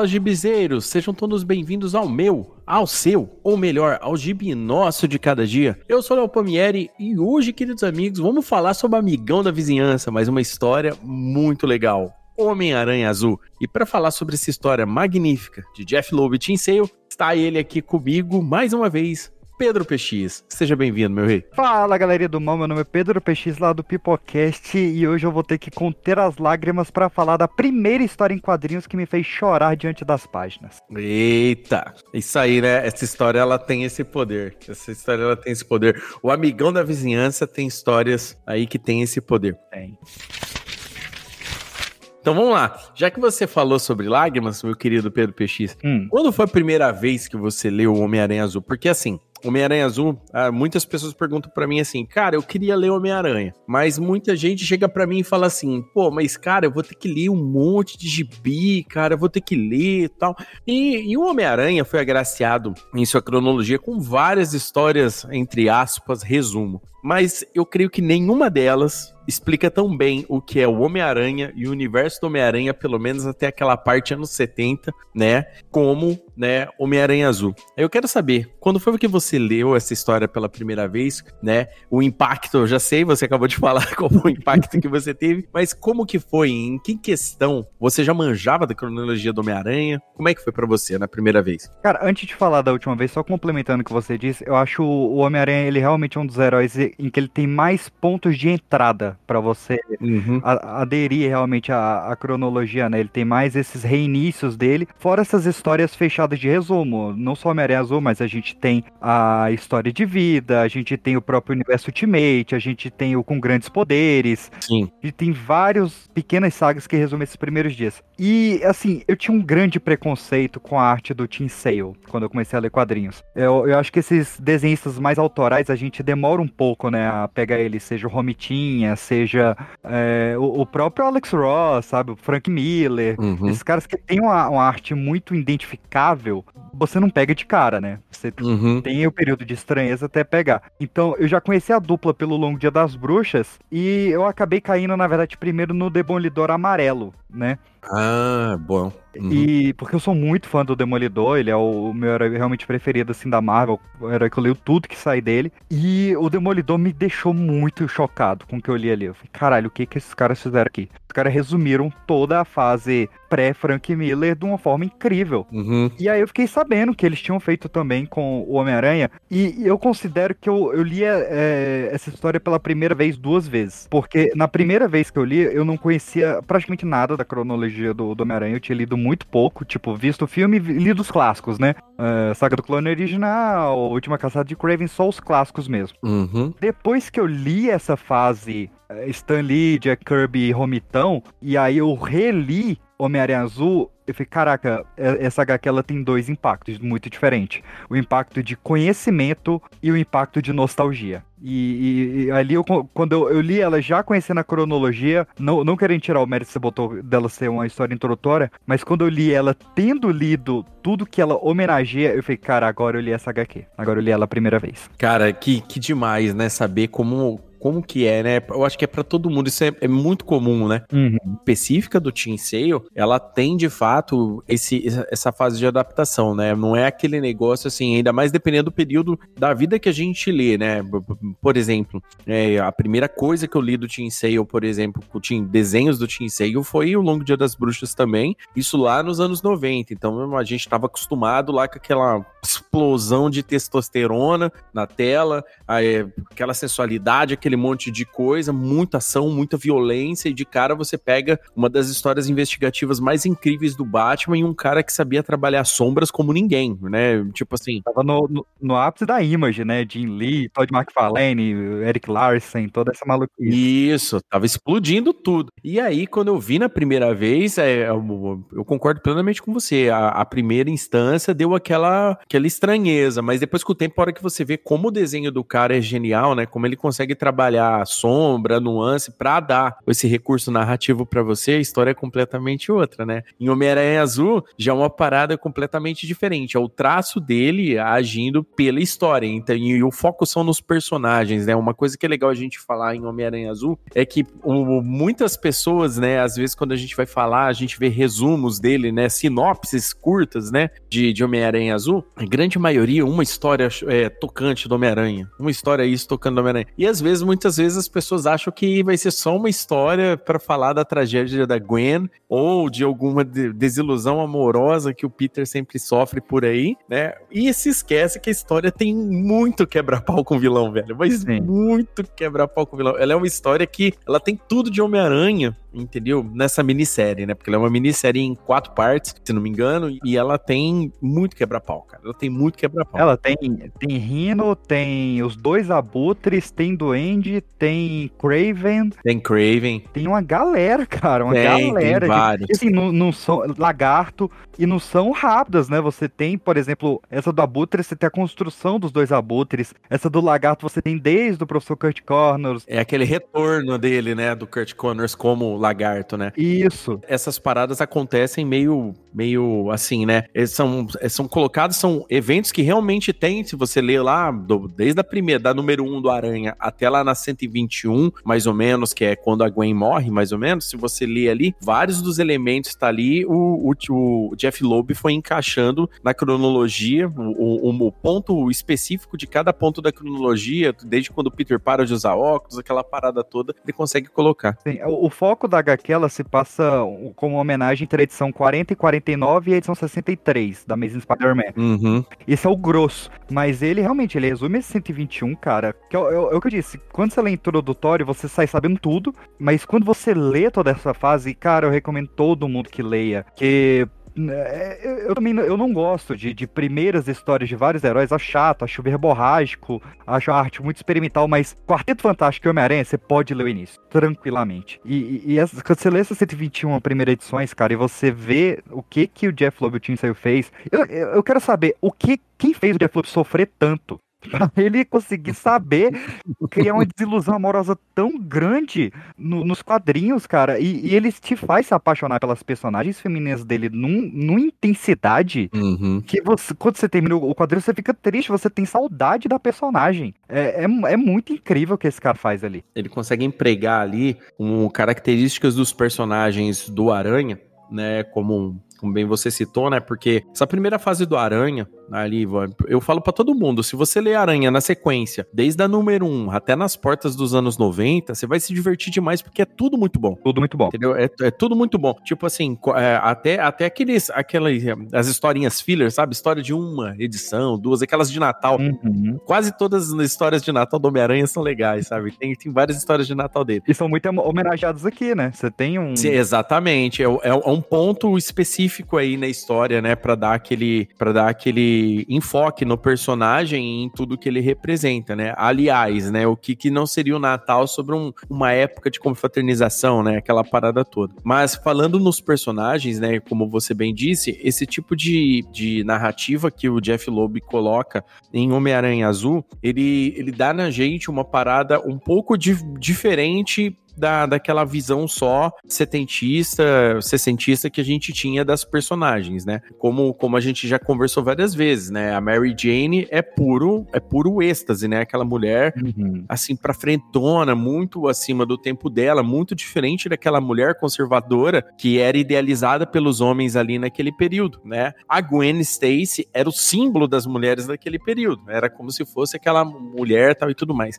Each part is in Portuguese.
Fala, gibizeiros! Sejam todos bem-vindos ao meu, ao seu, ou melhor, ao gibi nosso de cada dia. Eu sou Léo Palmieri e hoje, queridos amigos, vamos falar sobre Amigão da Vizinhança, mais uma história muito legal. Homem-Aranha Azul. E para falar sobre essa história magnífica de Jeff Loeb e Tim Sale, está ele aqui comigo mais uma vez, Pedro PX. Seja bem-vindo, meu rei. Fala, galerinha do mal. Meu nome é Pedro PX, lá do Pipocast, e hoje eu vou ter que conter as lágrimas para falar da primeira história em quadrinhos que me fez chorar diante das páginas. Eita! Isso aí, né? Essa história, ela tem esse poder. Essa história, ela tem esse poder. O Amigão da Vizinhança tem histórias aí que tem esse poder. Tem. Então vamos lá. Já que você falou sobre lágrimas, meu querido Pedro PX, Hum. quando foi a primeira vez que você leu o Homem-Aranha Azul? Porque assim, Homem-Aranha Azul, ah, muitas pessoas perguntam pra mim assim, cara, eu queria ler Homem-Aranha, mas muita gente chega pra mim e fala assim, pô, mas cara, eu vou ter que ler um monte de gibi, cara, eu vou ter que ler e tal. E, e o Homem-Aranha foi agraciado em sua cronologia com várias histórias, entre aspas, resumo. Mas eu creio que nenhuma delas explica tão bem o que é o Homem-Aranha e o universo do Homem-Aranha, pelo menos até aquela parte anos 70, né? Como, né, Homem-Aranha Azul. Eu quero saber, quando foi que você leu essa história pela primeira vez, né? O impacto, eu já sei, você acabou de falar como o impacto que você teve, mas como que foi? Em que questão? Você já manjava da cronologia do Homem-Aranha? Como é que foi pra você na primeira vez? Cara, antes de falar da última vez, só complementando o que você disse, eu acho o Homem-Aranha, ele realmente é um dos heróis em que ele tem mais pontos de entrada pra você Uhum. a- aderir realmente à, à cronologia, né? Ele tem mais esses reinícios dele, fora essas histórias fechadas de resumo. Não só Homem-Aranha Azul, mas a gente tem a história de vida, a gente tem o próprio universo Ultimate, a gente tem o Com Grandes Poderes, Sim. e tem vários pequenas sagas que resumem esses primeiros dias. E, assim, eu tinha um grande preconceito com a arte do Tim Sale quando eu comecei a ler quadrinhos. Eu, eu acho que esses desenhistas mais autorais, a gente demora um pouco, né, a pegar eles, seja o Romitinha, seja é, o, o próprio Alex Ross, sabe, o Frank Miller. Uhum. Esses caras que têm uma, uma arte muito identificável, você não pega de cara, né? Você Uhum. tem o período de estranheza até pegar. Então, eu já conheci a dupla pelo Longo Dia das Bruxas e eu acabei caindo, na verdade, primeiro no Demolidor Amarelo, né? Ah, bom. Uhum. E porque eu sou muito fã do Demolidor, ele é o meu herói realmente preferido, assim, da Marvel, o herói que eu leio tudo que sai dele. E o Demolidor me deixou muito chocado com o que eu li ali. Eu falei, caralho, o que que esses caras fizeram aqui? Os caras resumiram toda a fase pré-Frank Miller de uma forma incrível. Uhum. E aí eu fiquei sabendo que eles tinham feito também com o Homem-Aranha. E eu considero que eu, eu li é, essa história pela primeira vez duas vezes. Porque na primeira vez que eu li, eu não conhecia praticamente nada da cronologia do, do Homem-Aranha. Eu tinha lido muito pouco, tipo, visto o filme e lido os clássicos, né? É, Saga do Clone Original, Última Caçada de Craven, só os clássicos mesmo. Uhum. Depois que eu li essa fase Stan Lee, Jack Kirby Romitão, e aí eu reli Homem-Aranha Azul, eu falei, caraca, é- essa HQ ela tem dois impactos muito diferentes. O impacto de conhecimento e o impacto de nostalgia. E, e- e ali, eu, quando eu, eu li ela já conhecendo a cronologia, não, não querendo tirar o mérito que você botou dela ser uma história introdutória, mas quando eu li ela tendo lido tudo que ela homenageia, eu falei, cara, agora eu li essa HQ. Agora eu li ela a primeira vez. Cara, que, que demais, né? Saber como, como que é, né? Eu acho que é pra todo mundo. Isso é, é muito comum, né? específica do Team Sale, ela tem de fato esse, essa fase de adaptação, né? Não é aquele negócio assim, ainda mais dependendo do período da vida que a gente lê, né? Por exemplo, é, a primeira coisa que eu li do Team Sale, por exemplo, com Team, desenhos do Team Sale, foi o Longo Dia das Bruxas também, isso lá nos anos 90. Então a gente estava acostumado lá com aquela explosão de testosterona na tela, aí, aquela sensualidade, aquele monte de coisa, muita ação, muita violência, e de cara você pega uma das histórias investigativas mais incríveis do Batman e um cara que sabia trabalhar sombras como ninguém, né? Tipo assim. Tava no, no, no ápice da Image, né? Jim Lee, Todd McFarlane, Eric Larson, toda essa maluquice. Isso, tava explodindo tudo. E aí, quando eu vi na primeira vez, é, eu, eu concordo plenamente com você. A, a primeira instância deu aquela, aquele estranheza, mas depois com o tempo, a hora que você vê como o desenho do cara é genial, né? Como ele consegue trabalhar sombra, nuance pra dar esse recurso narrativo para você, a história é completamente outra, né? Em Homem-Aranha Azul já é uma parada completamente diferente, é o traço dele agindo pela história, então e o foco são nos personagens, né? Uma coisa que é legal a gente falar em Homem-Aranha Azul é que o, muitas pessoas, né, às vezes quando a gente vai falar, a gente vê resumos dele, né, sinopses curtas, né, de, de Homem-Aranha Azul, a grande maioria, uma história é, tocante do Homem-Aranha, uma história isso tocando do Homem-Aranha. E às vezes, muitas vezes as pessoas acham que vai ser só uma história para falar da tragédia da Gwen ou de alguma de desilusão amorosa que o Peter sempre sofre por aí, né? E se esquece que a história tem muito quebra-pau com o vilão, velho, mas Sim. muito quebra-pau com o vilão. Ela é uma história que ela tem tudo de Homem-Aranha, entendeu? Nessa minissérie, né? Porque ela é uma minissérie em quatro partes, se não me engano, e ela tem muito quebra-pau, cara. Ela tem muito quebra-pau. Ela tem, tem Rhino, tem os dois abutres, tem Duende, tem Craven. Tem Craven. Tem uma galera, cara, uma tem, galera. Tem vários. De, assim, não, não são lagarto e não são rápidas, né? Você tem, por exemplo, essa do abutre, você tem a construção dos dois abutres. Essa do lagarto você tem desde o professor Kurt Connors. É aquele retorno dele, né, do Kurt Connors como lagarto, né? Isso. Essas paradas acontecem meio, meio assim, né? Eles são, são colocados, são eventos que realmente tem, se você ler lá, do, desde a primeira, da número 1 do Aranha até lá na 121, mais ou menos, que é quando a Gwen morre, mais ou menos, se você ler ali, vários dos elementos tá ali, o, o, o Jeff Loeb foi encaixando na cronologia, o, o, o ponto específico de cada ponto da cronologia, desde quando o Peter para de usar óculos, aquela parada toda, ele consegue colocar. Sim, o foco da HQ ela se passa como homenagem entre a edição 40 e 49 e a edição 63 da Amazing Spider-Man. Uhum. Esse é o grosso. Mas ele realmente, ele resume esse 121, cara. Que é, é, é o que eu disse. Quando você lê introdutório, você sai sabendo tudo. Mas quando você lê toda essa fase, cara, eu recomendo todo mundo que leia. Que é, eu também eu não gosto de, de primeiras histórias de vários heróis, acho chato, acho verborrágico, acho a arte muito experimental, mas Quarteto Fantástico e Homem-Aranha, você pode ler o início, tranquilamente. E, e, e quando você lê essas 121 primeiras edições, cara, e você vê o que que o Jeff Loeb e o fez, eu, eu quero saber o que quem fez o Jeff Loeb sofrer tanto pra ele conseguir saber criar uma desilusão amorosa tão grande no, nos quadrinhos, cara. E, e, ele te faz se apaixonar pelas personagens femininas dele num, numa intensidade uhum. que você, quando você termina o quadrinho, você fica triste, você tem saudade da personagem. É, é, é muito incrível o que esse cara faz ali. Ele consegue empregar ali um, características dos personagens do Aranha, né? Como como bem você citou, né? Porque essa primeira fase do Aranha, ali, eu falo para todo mundo, se você ler Aranha na sequência, desde a número 1 até nas portas dos anos 90, você vai se divertir demais porque é tudo muito bom. Tudo muito bom. Entendeu? É, é tudo muito bom. Tipo assim, é, até, até aqueles, aquelas, as historinhas filler, sabe? História de uma edição, duas, aquelas de Natal. Uhum. Quase todas as histórias de Natal do Homem-Aranha são legais, sabe? Tem, tem várias histórias de Natal dele. E são muito homenageados aqui, né? Você tem um... Sim, exatamente. É, é, é um ponto específico específico aí na história, né, para dar aquele para dar aquele enfoque no personagem e em tudo que ele representa, né? Aliás, né, o que, que não seria o Natal sobre um, uma época de confraternização, né, aquela parada toda. Mas falando nos personagens, né, como você bem disse, esse tipo de, de narrativa que o Jeff Loeb coloca em Homem-Aranha Azul, ele ele dá na gente uma parada um pouco diferente da, daquela visão só setentista, sessentista que a gente tinha das personagens, né? Como, como a gente já conversou várias vezes, né? A Mary Jane é puro, é puro êxtase, né? Aquela mulher, uhum. assim, pra frentona, muito acima do tempo dela, muito diferente daquela mulher conservadora que era idealizada pelos homens ali naquele período, né? A Gwen Stacy era o símbolo das mulheres daquele período, era como se fosse aquela mulher tal e tudo mais.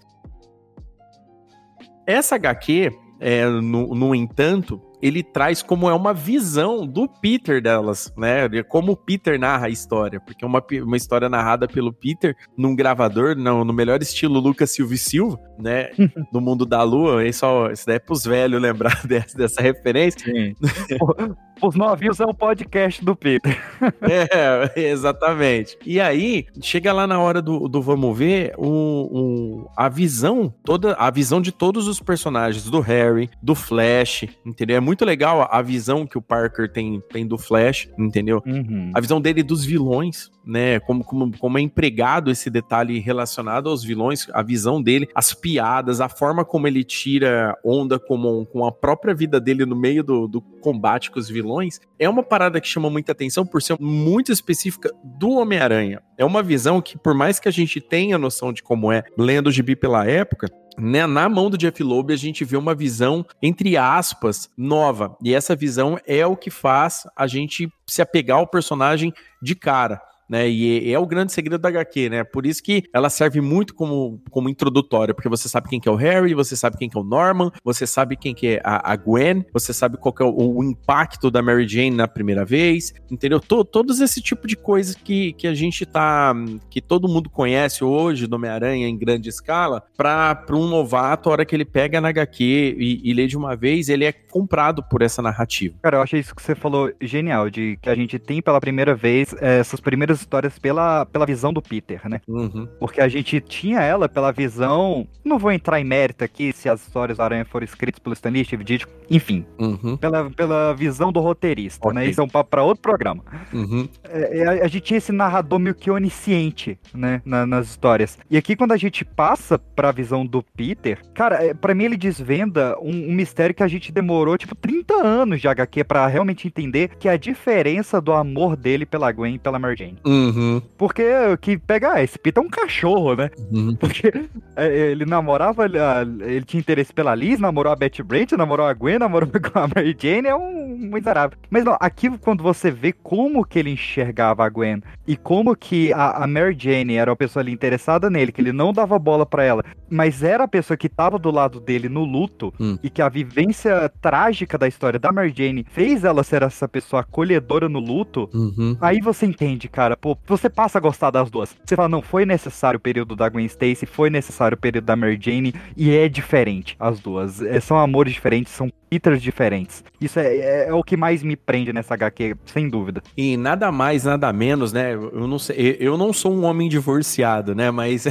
Essa HQ, é, no, no entanto, ele traz como é uma visão do Peter delas, né? Como o Peter narra a história, porque é uma, uma história narrada pelo Peter num gravador, no, no melhor estilo Lucas Silva e Silva, né? no mundo da lua, isso, isso daí é pros velhos lembrar dessa, dessa referência. Sim. Os novinhos é o podcast do Peter. é, exatamente. E aí, chega lá na hora do, do vamos ver, o, o, a visão, toda a visão de todos os personagens, do Harry, do Flash, entendeu? É muito legal a visão que o Parker tem, tem do Flash, entendeu? Uhum. A visão dele dos vilões, né? Como, como, como é empregado esse detalhe relacionado aos vilões, a visão dele, as piadas, a forma como ele tira onda com, com a própria vida dele no meio do, do combate com os vilões, é uma parada que chama muita atenção por ser muito específica do Homem-Aranha. É uma visão que, por mais que a gente tenha noção de como é lendo o gibi pela época, né, na mão do Jeff Loeb a gente vê uma visão, entre aspas, nova. E essa visão é o que faz a gente se apegar ao personagem de cara né? E é o grande segredo da HQ, né? Por isso que ela serve muito como, como introdutória, porque você sabe quem que é o Harry, você sabe quem que é o Norman, você sabe quem que é a, a Gwen, você sabe qual é o, o, impacto da Mary Jane na primeira vez, entendeu? Todos esse tipo de coisa que, que a gente tá, que todo mundo conhece hoje do Homem-Aranha em grande escala, para um novato, a hora que ele pega na HQ e, e lê de uma vez, ele é comprado por essa narrativa. Cara, eu achei isso que você falou genial, de que a gente tem pela primeira vez essas primeiras histórias pela, pela visão do Peter, né? Uhum. Porque a gente tinha ela pela visão. Não vou entrar em mérito aqui se as histórias do Aranha foram escritas pelo Stan Lee, Steve Ditko, enfim. Uhum. Pela, pela visão do roteirista, né? okay. né? Isso é um papo pra outro programa. Uhum. É, é, a, a, gente tinha esse narrador meio que onisciente, né? Na, nas histórias. E aqui, quando a gente passa pra visão do Peter, cara, é, pra mim ele desvenda um, um mistério que a gente demorou, tipo, 30 anos de HQ pra realmente entender que é a diferença do amor dele pela Gwen e pela Mary Jane. Uhum. Porque que pega, ah, esse Peter é um cachorro, né? Uhum. Porque é, ele namorava, ele tinha interesse pela Liz, namorou a Betty Brant, namorou a Gwen, namorou com a Mary Jane, é um miserável. Mas não, aqui quando você vê como que ele enxergava a Gwen e como que a, a Mary Jane era uma pessoa ali interessada nele, que ele não dava bola para ela, mas era a pessoa que tava do lado dele no luto hum. e que a vivência trágica da história da Mary Jane fez ela ser essa pessoa acolhedora no luto, uhum. aí você entende, cara, pô, você passa a gostar das duas. Você fala, não, foi necessário o período da Gwen Stacy, foi necessário o período da Mary Jane, e é diferente as duas. É, são amores diferentes, são Peters diferentes. Isso é, é, é, o que mais me prende nessa HQ, sem dúvida. E nada mais, nada menos, né? Eu não sei, eu não sou um homem divorciado, né? Mas,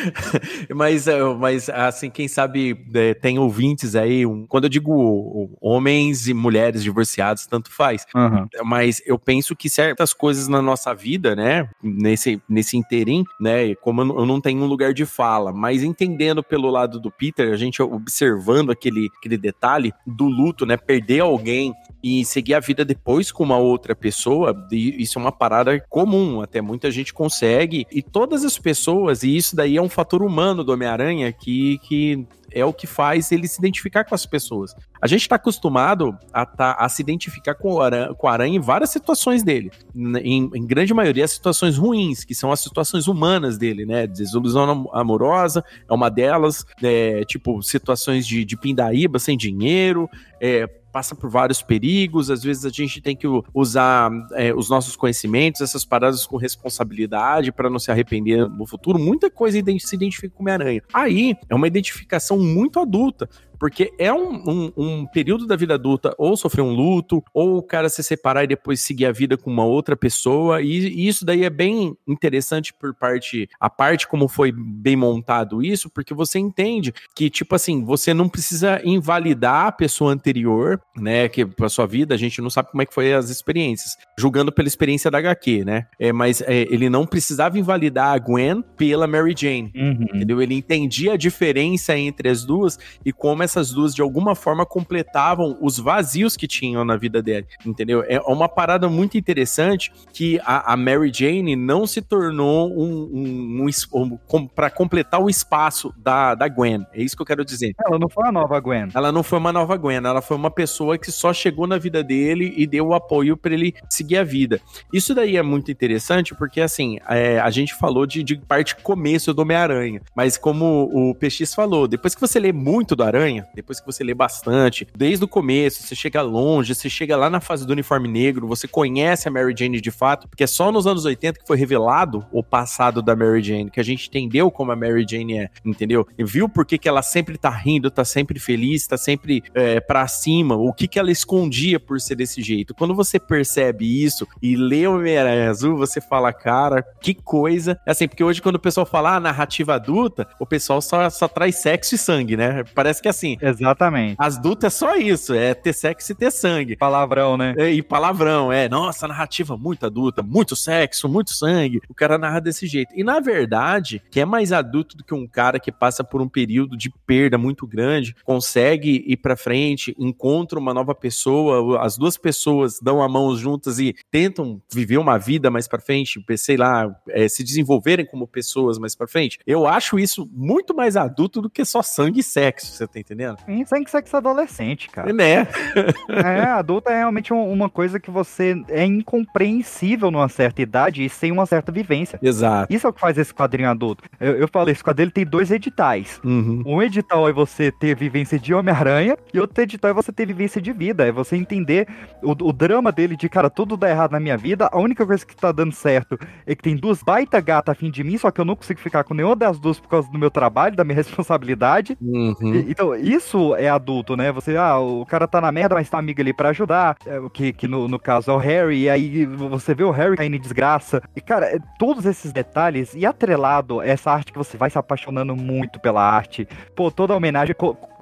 mas, mas assim, quem sabe é, tem ouvintes aí. Um, quando eu digo homens e mulheres divorciados, tanto faz. Uhum. Mas eu penso que certas coisas na nossa vida, né? Nesse, nesse interim, né? Como eu não tenho um lugar de fala, mas entendendo pelo lado do Peter, a gente observando aquele, aquele detalhe do luto, né? Perder alguém e seguir a vida depois com uma outra pessoa, isso é uma parada comum, até muita gente consegue. E todas as pessoas, e isso daí é um fator humano do Homem-Aranha que, que é o que faz ele se identificar com as pessoas. A gente está acostumado a, tá, a se identificar com o, aranha, com o aranha em várias situações dele. Em, em, grande maioria, situações ruins, que são as situações humanas dele, né? Desilusão amorosa é uma delas, é, tipo, situações de, de pindaíba sem dinheiro, é, passa por vários perigos, às vezes a gente tem que usar é, os nossos conhecimentos, essas paradas com responsabilidade para não se arrepender no futuro. Muita coisa se identifica com Homem-Aranha. Aí é uma identificação muito adulta porque é um, um, um, período da vida adulta ou sofrer um luto, ou o cara se separar e depois seguir a vida com uma outra pessoa, e, e, isso daí é bem interessante por parte, a parte como foi bem montado isso, porque você entende que, tipo assim, você não precisa invalidar a pessoa anterior, né, que pra sua vida, a gente não sabe como é que foi as experiências, julgando pela experiência da HQ, né, é, mas é, ele não precisava invalidar a Gwen pela Mary Jane, uhum. entendeu? Ele entendia a diferença entre as duas e como essas duas de alguma forma completavam os vazios que tinham na vida dele, entendeu? É uma parada muito interessante que a, a Mary Jane não se tornou um, um, um, um para completar o espaço da, da Gwen. É isso que eu quero dizer. Ela não foi uma nova Gwen. Ela não foi uma nova Gwen, ela foi uma pessoa que só chegou na vida dele e deu o apoio para ele seguir a vida. Isso daí é muito interessante porque, assim, é, a gente falou de, de parte começo do Homem-Aranha, mas como o PX falou, depois que você lê muito do Aranha, depois que você lê bastante, desde o começo, você chega longe, você chega lá na fase do uniforme negro, você conhece a Mary Jane de fato, porque é só nos anos 80 que foi revelado o passado da Mary Jane, que a gente entendeu como a Mary Jane é, entendeu? E viu por que, que ela sempre tá rindo, tá sempre feliz, tá sempre é, pra cima, o que que ela escondia por ser desse jeito. Quando você percebe isso e lê o Homem-Aranha Azul, você fala, cara, que coisa. É assim, porque hoje quando o pessoal fala ah, narrativa adulta, o pessoal só, só traz sexo e sangue, né? Parece que é assim, assim. Exatamente. As dutas é só isso, é ter sexo e ter sangue. Palavrão, né? É, e palavrão, é. Nossa, narrativa muito adulta, muito sexo, muito sangue. O cara narra desse jeito. E na verdade, que é mais adulto do que um cara que passa por um período de perda muito grande, consegue ir pra frente, encontra uma nova pessoa, as duas pessoas dão a mão juntas e tentam viver uma vida mais pra frente, sei lá, é, se desenvolverem como pessoas mais pra frente. Eu acho isso muito mais adulto do que só sangue e sexo, você tá entendendo? Sim, sangue e sexo adolescente, cara. Né? é, adulto é realmente uma coisa que você é incompreensível numa certa idade e sem uma certa vivência. Exato. Isso é o que faz esse quadrinho adulto. Eu, eu falei, esse quadrinho tem dois editais. Uhum. Um edital é você ter vivência de Homem-Aranha e outro edital é você ter vivência de vida. É você entender o, o drama dele de, cara, tudo dá errado na minha vida, a única coisa que tá dando certo é que tem duas baita gata a fim de mim, só que eu não consigo ficar com nenhuma das duas por causa do meu trabalho, da minha responsabilidade. Uhum. E, então, isso é adulto, né? Você, ah, o cara tá na merda, mas tá amigo ali pra ajudar, é, que, que no, no caso é o Harry, e aí você vê o Harry caindo em desgraça. E, cara, é, todos esses detalhes, e atrelado essa arte que você vai se apaixonando muito pela arte. Pô, toda a homenagem.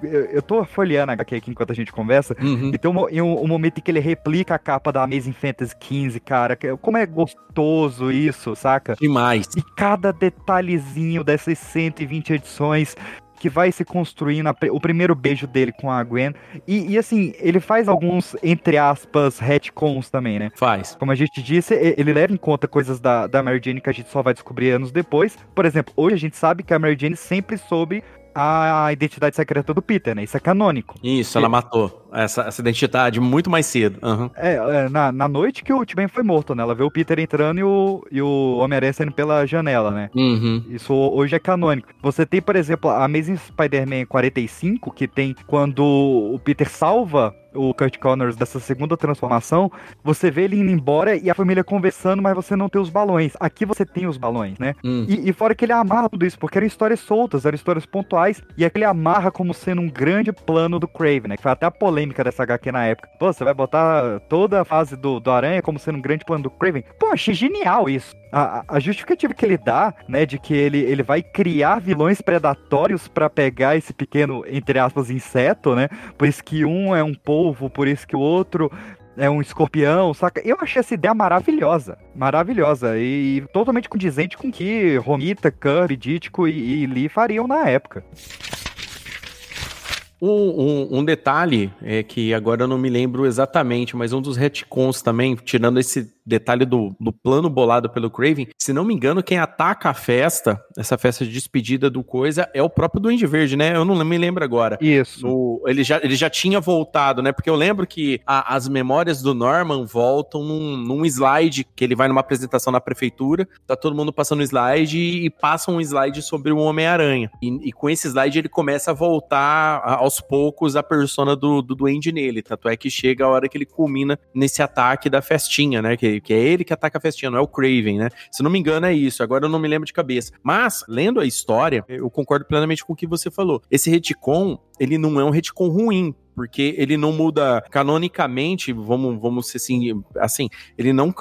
Eu, eu tô folheando a HQ aqui enquanto a gente conversa. Uhum. E tem um, um, um momento em que ele replica a capa da Amazing Fantasy XV, cara. que- Como é gostoso isso, saca? Demais. E cada detalhezinho dessas 120 edições que vai se construindo a o primeiro beijo dele com a Gwen. E, e, assim, ele faz alguns, entre aspas, retcons também, né? Faz. Como a gente disse, e- ele leva em conta coisas da, da Mary Jane que a gente só vai descobrir anos depois. Por exemplo, hoje a gente sabe que a Mary Jane sempre soube a identidade secreta do Peter, né? Isso é canônico. Isso, ela matou essa, essa identidade muito mais cedo. Uhum. É, é, na, na noite que o T-Ben foi morto, né? Ela vê o Peter entrando e o, e o Homem-Aranha saindo pela janela, né? Uhum. Isso hoje é canônico. Você tem, por exemplo, a Amazing Spider-Man 45, que tem quando o Peter salva o Kurt Connors dessa segunda transformação, você vê ele indo embora e a família conversando, mas você não tem os balões. Aqui você tem os balões, né? Hum. E, e fora que ele amarra tudo isso, porque eram histórias soltas, eram histórias pontuais, e aqui ele amarra como sendo um grande plano do Craven, né? Que foi até a polêmica dessa HQ na época. Pô, você vai botar toda a fase do, do Aranha como sendo um grande plano do Craven? Pô, achei genial isso. A, a- justificativa que ele dá, né, de que ele, ele vai criar vilões predatórios pra pegar esse pequeno, entre aspas, inseto, né? Por isso que um é um polvo, por isso que o outro é um escorpião, saca? Eu achei essa ideia maravilhosa, maravilhosa e, totalmente condizente com o que Romita, Kirby, Dítico e, e Lee fariam na época. Um, um- um detalhe é que agora eu não me lembro exatamente, mas um dos retcons também, tirando esse detalhe do, do plano bolado pelo Craven, se não me engano, quem ataca a festa, essa festa de despedida do coisa, é o próprio Duende Verde, né? Eu não me lembro agora. Isso. No- ele, já, ele já tinha voltado, né? Porque eu lembro que a- as memórias do Norman voltam num, num slide, que ele vai numa apresentação na prefeitura, tá todo mundo passando um slide e, e passa um slide sobre o Homem-Aranha. E, e com esse slide ele começa a voltar a- aos poucos a persona do, do Duende nele. Tanto é que chega a hora que ele culmina nesse ataque da festinha, né? Que, que é ele que ataca a festinha, não é o Craven, né? Se não me engano, é isso. Agora eu não me lembro de cabeça. Mas, lendo a história, eu concordo plenamente com o que você falou. Esse retcon, ele não é um retcon ruim. Porque ele não muda canonicamente, vamos, vamos ser assim, assim, ele não,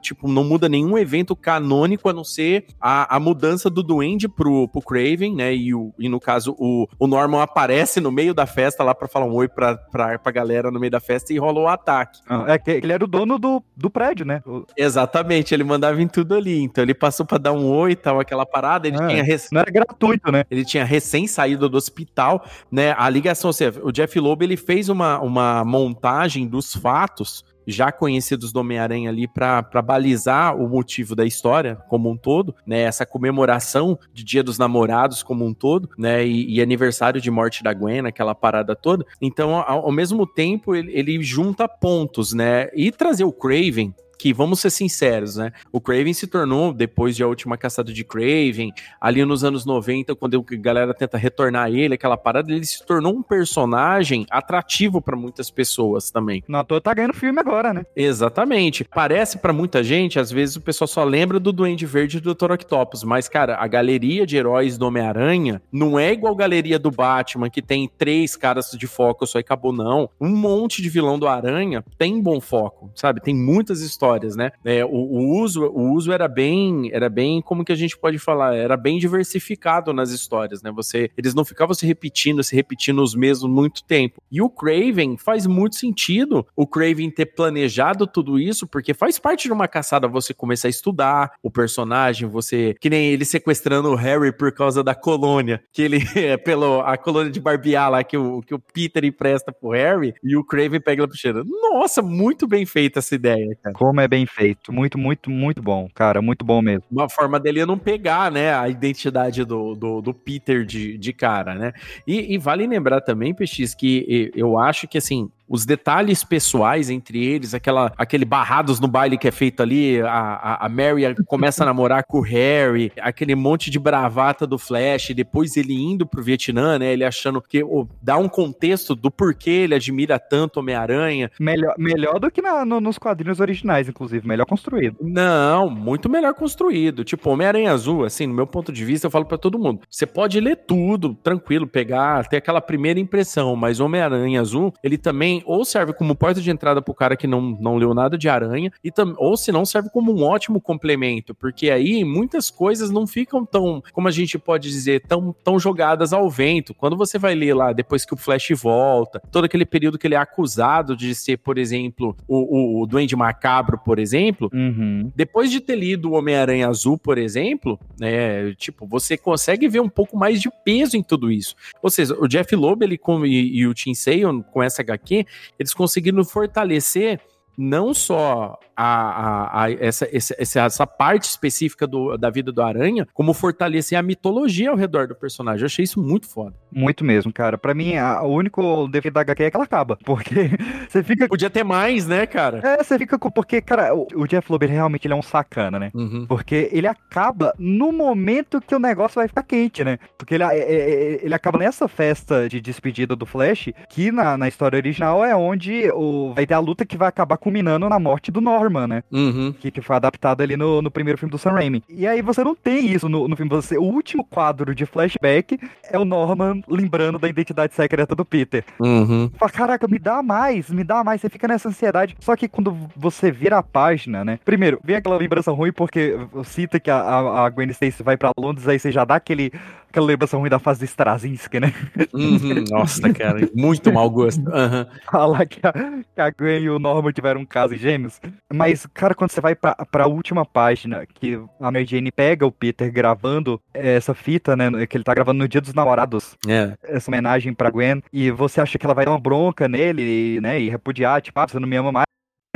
tipo, não muda nenhum evento canônico a não ser a, a mudança do Duende pro, pro Craven, né? E, o, e no caso, o, o Norman aparece no meio da festa lá pra falar um oi pra, pra, pra galera no meio da festa e rola o ataque. É que ele era o dono do, do prédio, né? Exatamente, ele mandava em tudo ali. Então ele passou pra dar um oi e tal, aquela parada. Ele, É. tinha, rec- Não era gratuito, né? ele tinha recém saído do hospital, né? A ligação, ou seja, o Jeff Loeb ele fez uma, uma montagem dos fatos já conhecidos do Homem-Aranha ali pra balizar o motivo da história como um todo, né? Essa comemoração de Dia dos Namorados como um todo, né? E, e aniversário de morte da Gwen, aquela parada toda. Então, ao, ao mesmo tempo, ele, ele junta pontos, né? E trazer o Craven que vamos ser sinceros, né? O Craven se tornou, depois de a última caçada de Craven, ali nos anos 90, quando a galera tenta retornar ele, aquela parada, ele se tornou um personagem atrativo para muitas pessoas também. Não, tá ganhando filme agora, né? Exatamente. Parece pra muita gente, às vezes o pessoal só lembra do Duende Verde e do Dr. Octopus, mas cara, a galeria de heróis do Homem-Aranha não é igual a galeria do Batman, que tem três caras de foco só e acabou não. Um monte de vilão do Aranha tem bom foco, sabe? Tem muitas histórias histórias, né? É, o, o, uso, o uso era bem, era bem, como que a gente pode falar? Era bem diversificado nas histórias, né? Você, eles não ficavam se repetindo, se repetindo os mesmos muito tempo. E o Craven faz muito sentido o Craven ter planejado tudo isso, porque faz parte de uma caçada você começar a estudar o personagem, você. Que nem ele sequestrando o Harry por causa da colônia, que ele é pelo a colônia de barbear lá que o, que o Peter empresta pro Harry e o Craven pega ela pro cheiro. Nossa, muito bem feita essa ideia, cara. Como é bem feito. Muito, muito, muito bom, cara. Muito bom mesmo. Uma forma dele não pegar, né, a identidade do, do, do Peter de, de cara, né? E, e vale lembrar também, Peixes, que eu acho que, assim, os detalhes pessoais entre eles, aquela, aquele barrados no baile que é feito ali, a, a, Mary começa a namorar com o Harry, aquele monte de bravata do Flash, depois ele indo pro Vietnã, né, ele achando que oh, dá um contexto do porquê ele admira tanto Homem-Aranha. Melhor, melhor do que na, no, nos quadrinhos originais, inclusive, melhor construído. Não, muito melhor construído. Tipo, Homem-Aranha Azul, assim, no meu ponto de vista, eu falo para todo mundo, você pode ler tudo, tranquilo, pegar, ter aquela primeira impressão, mas Homem-Aranha Azul, ele também ou serve como porta de entrada pro cara que não, não leu nada de aranha, e tam, ou se não serve como um ótimo complemento, porque aí muitas coisas não ficam tão, como a gente pode dizer, tão, tão jogadas ao vento. Quando você vai ler lá, depois que o Flash volta, todo aquele período que ele é acusado de ser, por exemplo, o, o, o Duende Macabro, por exemplo, uhum. depois de ter lido o Homem-Aranha Azul, por exemplo, né, tipo, você consegue ver um pouco mais de peso em tudo isso. Ou seja, o Jeff Loeb ele, com, e, e o Tim Sale com essa HQ, eles conseguiram fortalecer não só a, a, a essa, essa, essa, parte específica do, da vida do Aranha, como fortalecer a mitologia ao redor do personagem. Eu achei isso muito foda. Muito mesmo, cara. Para mim, a, o único defeito da HQ é que ela acaba. Porque você fica. Podia ter mais, né, cara? É, você fica com. Porque, cara, o, o Jeff Loeb realmente ele é um sacana, né? Uhum. Porque ele acaba no momento que o negócio vai ficar quente, né? Porque ele, é, é, é, ele acaba nessa festa de despedida do Flash, que na, na história original é onde o, vai ter a luta que vai acabar culminando na morte do Norman, né? Uhum. Que, que foi adaptado ali no, no primeiro filme do Sam Raimi. E aí você não tem isso no, no filme. Você, o último quadro de flashback é o Norman lembrando da identidade secreta do Peter. Uhum. Fala, caraca, me dá mais, me dá mais. Você fica nessa ansiedade. Só que quando você vira a página, né? Primeiro, vem aquela lembrança ruim porque cita que a, a, a Gwen Stacy vai para Londres, aí você já dá aquele aquela lembrança ruim da fase do Straczynski, né? Uhum, nossa, cara, muito mau gosto. Uhum. Falar que a, que a Gwen e o Norman tiveram um caso em gêmeos. Mas, cara, quando você vai pra, pra última página, que a Mary Jane pega o Peter gravando essa fita, né? Que ele tá gravando no Dia dos Namorados. É. Essa homenagem pra Gwen. E você acha que ela vai dar uma bronca nele, né? E repudiar, tipo, ah, você não me ama mais,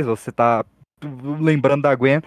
você tá lembrando da Gwen.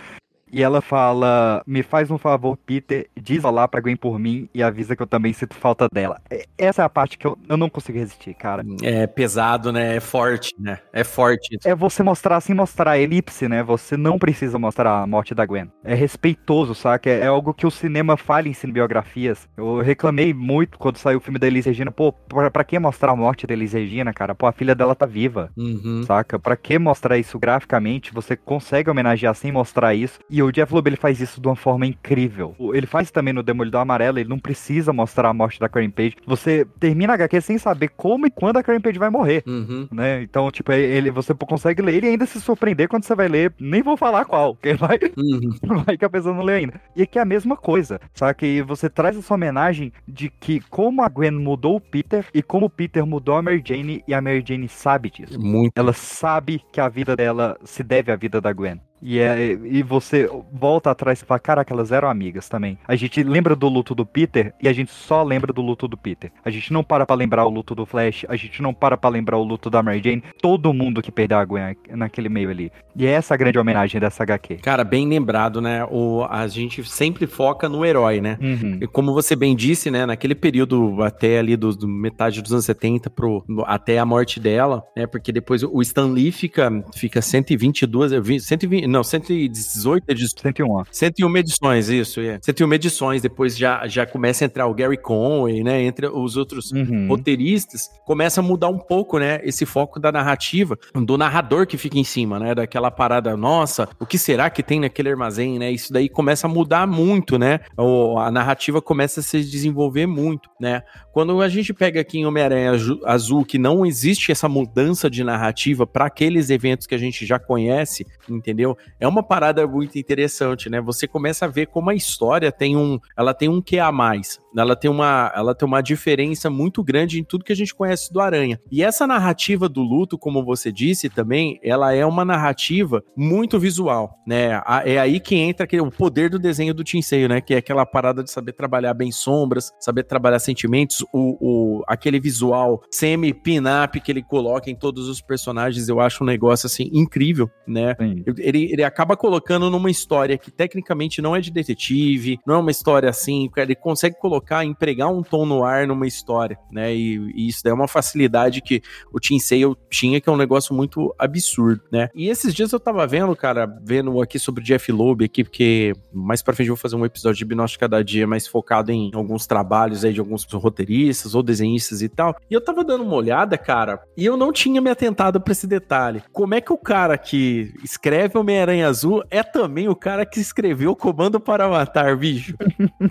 E ela fala: Me faz um favor, Peter, diz olá pra Gwen por mim e avisa que eu também sinto falta dela. Essa é a parte que eu, eu não consigo resistir, cara. É pesado, né? É forte, né? É forte. É você mostrar sem mostrar a elipse, né? Você não precisa mostrar a morte da Gwen. É respeitoso, saca? É, é algo que o cinema falha em cinebiografias. Eu reclamei muito quando saiu o filme da Elis Regina. Pô, pra, pra que mostrar a morte da Elis Regina, cara? Pô, a filha dela tá viva, uhum. saca? Pra que mostrar isso graficamente? Você consegue homenagear sem mostrar isso. E o Jeff Loeb ele faz isso de uma forma incrível. Ele faz também no Demolidor Amarelo, ele não precisa mostrar a morte da Karen Page. Você termina a HQ sem saber como e quando a Karen Page vai morrer, uhum. né? Então, tipo, ele, você consegue ler e ainda se surpreender quando você vai ler. Nem vou falar qual, porque vai, uhum. vai que a pessoa não lê ainda. E aqui é a mesma coisa, sabe? Que você traz essa homenagem de que como a Gwen mudou o Peter e como o Peter mudou a Mary Jane e a Mary Jane sabe disso. Muito. Ela sabe que a vida dela se deve à vida da Gwen. E, é, e você volta atrás e fala, caraca, elas eram amigas também. A gente lembra do luto do Peter e a gente só lembra do luto do Peter. A gente não para pra lembrar o luto do Flash, a gente não para pra lembrar o luto da Mary Jane. Todo mundo que perdeu a Gwen naquele meio ali. E é essa a grande homenagem dessa HQ. Cara, bem lembrado, né? O, a gente sempre foca no herói, né? Uhum. E como você bem disse, né? Naquele período até ali do, do, metade dos anos 70 pro, até a morte dela, né? Porque depois o Stan Lee fica, fica 122, 120, não, 118 edições. 101. 101 edições, isso, é. 101 edições, depois já, já começa a entrar o Gary Conway, né, entre os outros uhum. roteiristas, começa a mudar um pouco, né, esse foco da narrativa, do narrador que fica em cima, né, daquela parada, nossa, o que será que tem naquele armazém, né, isso daí começa a mudar muito, né, o, a narrativa começa a se desenvolver muito, né, quando a gente pega aqui em Homem-Aranha Azul que não existe essa mudança de narrativa para aqueles eventos que a gente já conhece, entendeu? É uma parada muito interessante, né? Você começa a ver como a história tem um, ela tem um que a mais. Ela tem uma, ela tem uma diferença muito grande em tudo que a gente conhece do Aranha. E essa narrativa do luto, como você disse também, ela é uma narrativa muito visual, né? É aí que entra aquele, o poder do desenho do Tinseio, né? Que é aquela parada de saber trabalhar bem sombras, saber trabalhar sentimentos, o, o aquele visual semi-pin-up que ele coloca em todos os personagens, eu acho um negócio assim incrível, né? Ele, ele acaba colocando numa história que tecnicamente não é de detetive, não é uma história assim, ele consegue colocar, empregar um tom no ar numa história, né? E, e isso daí é uma facilidade que o Tim Sale tinha, que é um negócio muito absurdo, né? E esses dias eu tava vendo, cara, vendo aqui sobre o Jeff Loeb aqui, porque mais pra frente eu vou fazer um episódio de Gnóstico Cada Dia mais focado em alguns trabalhos aí de alguns roteiristas ou desenhistas e tal. E eu tava dando uma olhada, cara, e eu não tinha me atentado pra esse detalhe. Como é que o cara que escreve Homem-Aranha Azul é também o cara que escreveu Comando para Matar, bicho?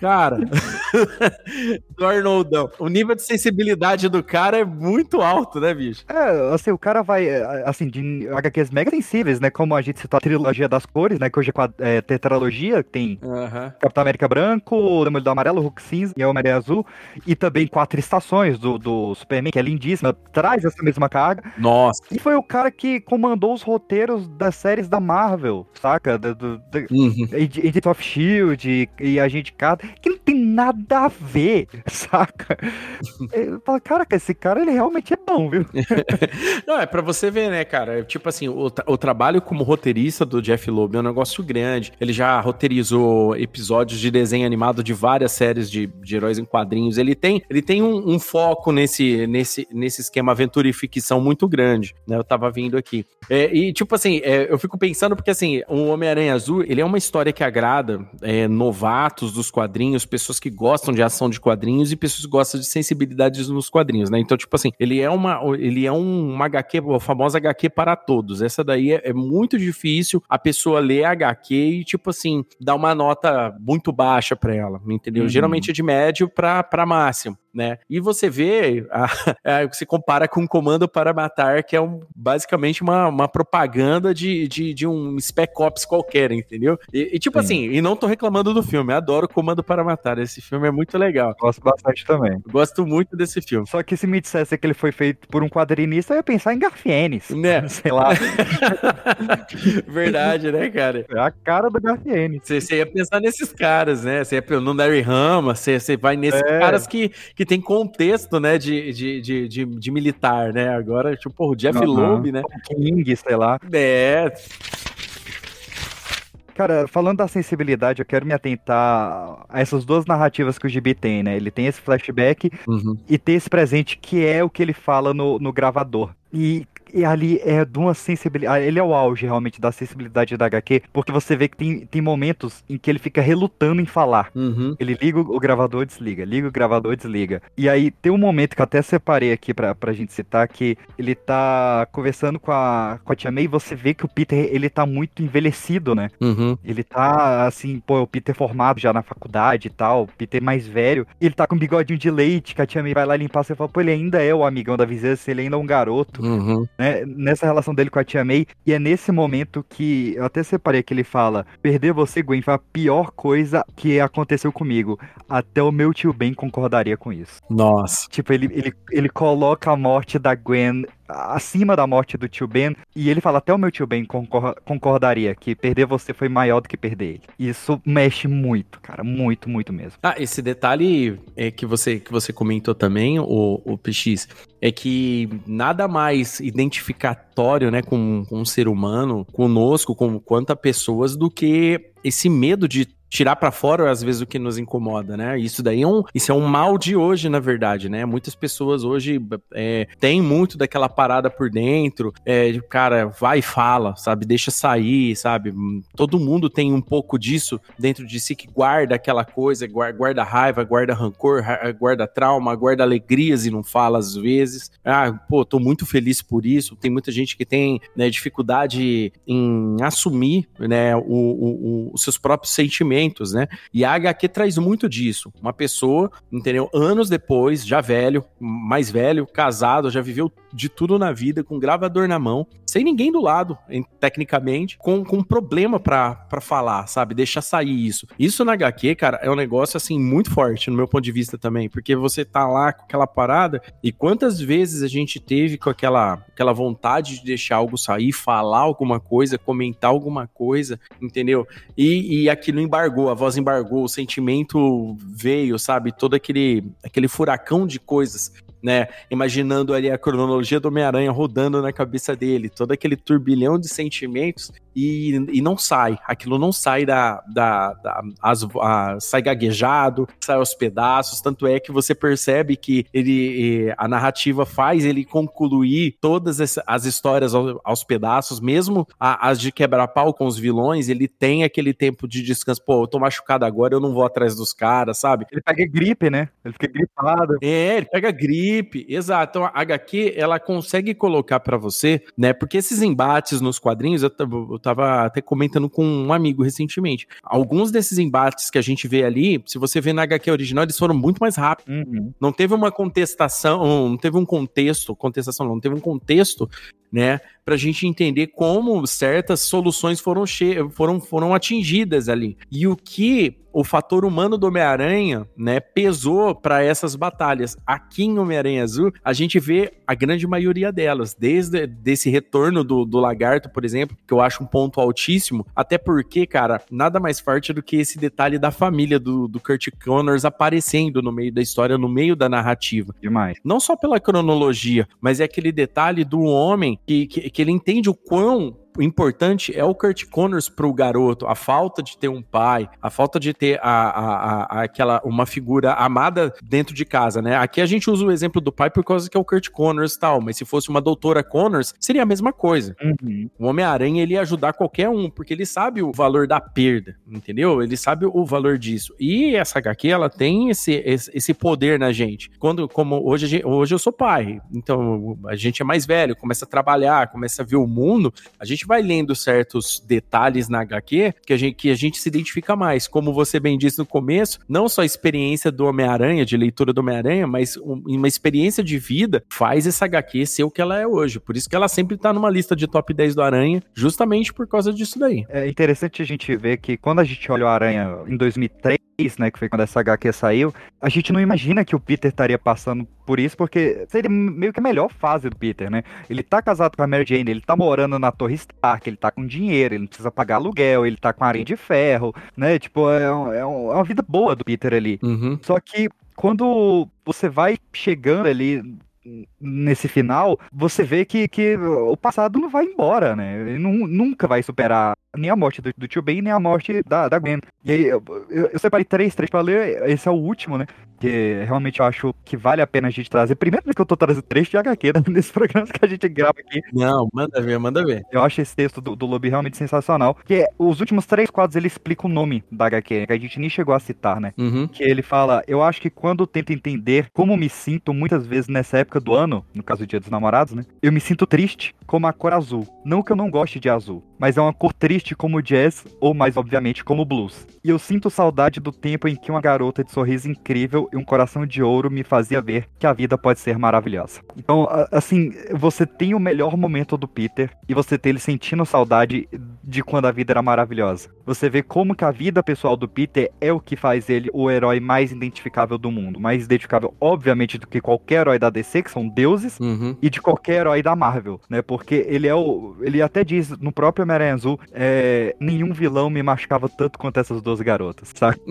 cara, do Arnoldão. O nível de sensibilidade do cara é muito alto, né, bicho? É, assim, o cara vai, é, assim, de HQs mega sensíveis, né, como a gente citou a trilogia das cores, né, que hoje é, é tetralogia, tem uhum. Capitão América Branco, Demolidor Amarelo, Hulk Cinza e Homem-Aranha Azul, e também Quatro Estações do, do Superman, que é lindíssima, traz essa mesma carga. Nossa. E foi o cara que comandou os roteiros das séries da Marvel, saca? Do, do, do uhum. Agent of S.H.I.E.L.D. e, e Agente Carter, que não tem nada a ver, saca? Eu falo, cara, esse cara, ele realmente é bom, viu? não, é pra você ver, né, cara? Tipo assim, o, o trabalho como roteirista do Jeff Loeb é um negócio grande. Ele já roteirizou episódios de desenho animado de várias séries de, de heróis em quadrinhos. Ele tem, ele tem um, um foco nesse, nesse, nesse esquema aventura e ficção muito grande, né? Eu tava vindo aqui. É, e, tipo assim, é, eu fico pensando porque, assim, o Homem-Aranha Azul, ele é uma história que agrada é, novatos dos quadrinhos, pessoas que gostam de ação de quadrinhos e pessoas que gostam de sensibilidades nos quadrinhos, né? Então, tipo assim, ele é uma, ele é um, uma HQ, a famosa HQ para todos. Essa daí é, é muito difícil a pessoa ler a HQ e, tipo assim, dar uma nota muito baixa para ela, entendeu? Uhum. Geralmente é de médio para máximo né? E você vê, a, a, você compara com o Comando para Matar, que é um, basicamente uma, uma propaganda de, de, de um Spec Ops qualquer, entendeu? E, e tipo Sim. assim, e não tô reclamando do filme, adoro Comando para Matar, esse filme é muito legal. Gosto bastante também. Gosto muito desse filme. Só que se me dissesse que ele foi feito por um quadrinista, eu ia pensar em Garfienes. Né? Sei lá. Verdade, né, cara? É a cara do Garfienes. Você, ia pensar nesses caras, né? Você ia no Larry Rama, você, você vai nesses é. caras que, que tem contexto, né, de, de, de, de, de militar, né? Agora, tipo, o Jeff uhum. Loeb, né? King, sei lá. É. Cara, falando da sensibilidade, eu quero me atentar a essas duas narrativas que o Gibi tem, né? Ele tem esse flashback uhum. e tem esse presente que é o que ele fala no, no gravador. E e ali é de uma sensibilidade. Ele é o auge realmente da sensibilidade da HQ, porque você vê que tem, tem momentos em que ele fica relutando em falar. Uhum. Ele liga o gravador e desliga, liga o gravador e desliga. E aí tem um momento que eu até separei aqui pra, pra gente citar, que ele tá conversando com a, com a Tia May e você vê que o Peter, ele tá muito envelhecido, né? Uhum. Ele tá, assim, pô, o Peter formado já na faculdade e tal, o Peter mais velho. Ele tá com um bigodinho de leite, que a Tia May vai lá limpar, você fala, pô, ele ainda é o amigão da vizinhança, ele ainda é um garoto, uhum. né? Né, nessa relação dele com a Tia May. E é nesse momento que eu até separei que ele fala: Perder você, Gwen, foi a pior coisa que aconteceu comigo. Até o meu tio Ben concordaria com isso. Nossa. Tipo, ele, ele, ele coloca a morte da Gwen acima da morte do tio Ben. E ele fala: até o meu tio Ben concordaria que perder você foi maior do que perder ele. Isso mexe muito, cara. Muito, muito mesmo. Ah, esse detalhe é que você, que você comentou também, o, o PX, é que nada mais identificatório, né, com, com um ser humano, conosco, com quantas pessoas, do que esse medo de tirar para fora às vezes o que nos incomoda, né? Isso daí é um, isso é um mal de hoje, na verdade, né? Muitas pessoas hoje é, têm muito daquela parada por dentro, é, cara, vai e fala, sabe? Deixa sair, sabe? Todo mundo tem um pouco disso dentro de si que guarda aquela coisa, guarda, guarda raiva, guarda rancor, guarda trauma, guarda alegrias e não fala às vezes. Ah, pô, tô muito feliz por isso. Tem muita gente que tem né, dificuldade em assumir, né, o, o, o, os seus próprios sentimentos né? E a HQ traz muito disso. Uma pessoa, entendeu? Anos depois, já velho, mais velho, casado, já viveu de tudo na vida, com gravador na mão, sem ninguém do lado, tecnicamente, com, com um problema para falar, sabe? Deixar sair isso. Isso na HQ, cara, é um negócio, assim, muito forte, no meu ponto de vista também, porque você tá lá com aquela parada, e quantas vezes a gente teve com aquela, aquela vontade de deixar algo sair, falar alguma coisa, comentar alguma coisa, entendeu? E, e aquilo embargou, a voz embargou, o sentimento veio, sabe? Todo aquele, aquele furacão de coisas né? Imaginando ali a cronologia do Homem-Aranha rodando na cabeça dele, todo aquele turbilhão de sentimentos e, e não sai. Aquilo não sai da. da, da as, a, sai gaguejado, sai aos pedaços. Tanto é que você percebe que ele a narrativa faz ele concluir todas as histórias aos, aos pedaços, mesmo a, as de quebrar pau com os vilões, ele tem aquele tempo de descanso. Pô, eu tô machucado agora, eu não vou atrás dos caras, sabe? Ele pega gripe, né? Ele fica gripado. É, ele pega gripe exato. Então a HQ, ela consegue colocar para você, né? Porque esses embates nos quadrinhos, eu, eu tava até comentando com um amigo recentemente. Alguns desses embates que a gente vê ali, se você vê na HQ original, eles foram muito mais rápidos. Uhum. Não teve uma contestação, não teve um contexto, contestação não, não teve um contexto né? Para a gente entender como certas soluções foram, foram, foram atingidas ali. E o que o fator humano do Homem-Aranha, né, pesou para essas batalhas. Aqui em Homem-Aranha Azul, a gente vê a grande maioria delas, desde desse retorno do, do lagarto, por exemplo, que eu acho um ponto altíssimo, até porque, cara, nada mais forte do que esse detalhe da família do, do Kurt Connors aparecendo no meio da história, no meio da narrativa. Demais. Não só pela cronologia, mas é aquele detalhe do homem que, que, que ele entende o quão importante é o Kurt Connors pro garoto, a falta de ter um pai, a falta de ter a, a, a, aquela uma figura amada dentro de casa, né? Aqui a gente usa o exemplo do pai por causa que é o Kurt Connors e tal, mas se fosse uma doutora Connors, seria a mesma coisa. Uhum. O Homem-Aranha ele ia ajudar qualquer um, porque ele sabe o valor da perda, entendeu? Ele sabe o valor disso. E essa HQ, ela tem esse, esse, esse poder na gente. Quando, como hoje, hoje eu sou pai, então a gente é mais velho, começa a trabalhar, começa a ver o mundo, a gente gente vai lendo certos detalhes na HQ que a gente, que a gente se identifica mais. Como você bem disse no começo, não só a experiência do Homem-Aranha, de leitura do Homem-Aranha, mas uma experiência de vida faz essa HQ ser o que ela é hoje. Por isso que ela sempre tá numa lista de top 10 do Aranha, justamente por causa disso daí. É interessante a gente ver que quando a gente olha o Aranha em 2003, né, que foi quando essa HQ saiu, a gente não imagina que o Peter estaria passando por isso, porque seria meio que a melhor fase do Peter, né? Ele tá casado com a Mary Jane, ele tá morando na Torre Stark, ele tá com dinheiro, ele não precisa pagar aluguel, ele tá com areia de ferro, né? Tipo, é, um, é, uma vida boa do Peter ali. Uhum. Só que quando você vai chegando ali nesse final, você vê que, que o passado não vai embora, né? Ele não, nunca vai superar nem a morte do, do tio Ben, nem a morte da, da Gwen. E aí, eu, eu, eu separei três, três pra ler, esse é o último, né? Que realmente eu acho que vale a pena a gente trazer. Primeira vez que eu tô trazendo trecho de HQ né, nesse programa que a gente grava aqui. Não, manda ver, manda ver. Eu acho esse texto do, do Lobby realmente sensacional. Que é, os últimos três quadros ele explica o nome da HQ, que a gente nem chegou a citar, né? Uhum. Que ele fala: Eu acho que quando tento entender como me sinto muitas vezes nessa época do ano, no caso do Dia dos Namorados, né? Eu me sinto triste como a cor azul. Não que eu não goste de azul, mas é uma cor triste como jazz ou mais obviamente como blues. E eu sinto saudade do tempo em que uma garota de sorriso incrível e um coração de ouro me fazia ver que a vida pode ser maravilhosa. Então, assim, você tem o melhor momento do Peter e você tem ele sentindo saudade de quando a vida era maravilhosa. Você vê como que a vida pessoal do Peter é o que faz ele o herói mais identificável do mundo, mais identificável obviamente do que qualquer herói da DC, que são deuses, uhum. e de qualquer herói da Marvel, né? Porque ele é o, ele até diz no próprio Homem-Aranha Azul, é, nenhum vilão me machucava tanto quanto essas duas garotas, sabe?